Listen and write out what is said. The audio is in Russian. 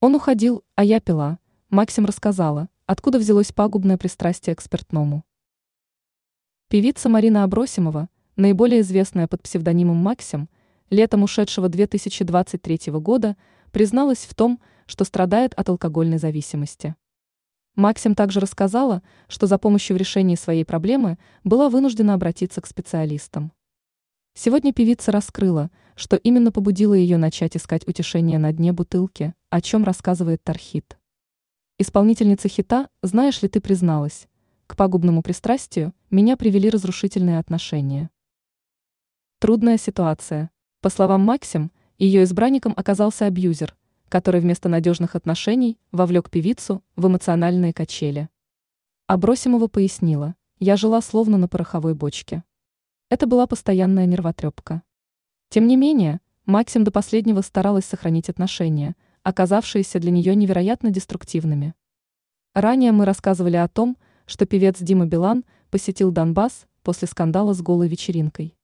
Он уходил, а я пила. Максим рассказала, откуда взялось пагубное пристрастие к спиртному. Певица Марина Абросимова, наиболее известная под псевдонимом Максим, летом ушедшего 2023 года, призналась в том, что страдает от алкогольной зависимости. Максим также рассказала, что за помощью в решении своей проблемы была вынуждена обратиться к специалистам. Сегодня певица раскрыла, что именно побудило ее начать искать утешение на дне бутылки, о чем рассказывает Тархит. Исполнительница хита «Знаешь ли ты» призналась, к пагубному пристрастию меня привели разрушительные отношения. Трудная ситуация. По словам Максим, ее избранником оказался абьюзер, который вместо надежных отношений вовлек певицу в эмоциональные качели. Абросимова пояснила, я жила словно на пороховой бочке. Это была постоянная нервотрепка. Тем не менее, Максим до последнего старалась сохранить отношения, оказавшиеся для нее невероятно деструктивными. Ранее мы рассказывали о том, что певец Дима Билан посетил Донбасс после скандала с голой вечеринкой.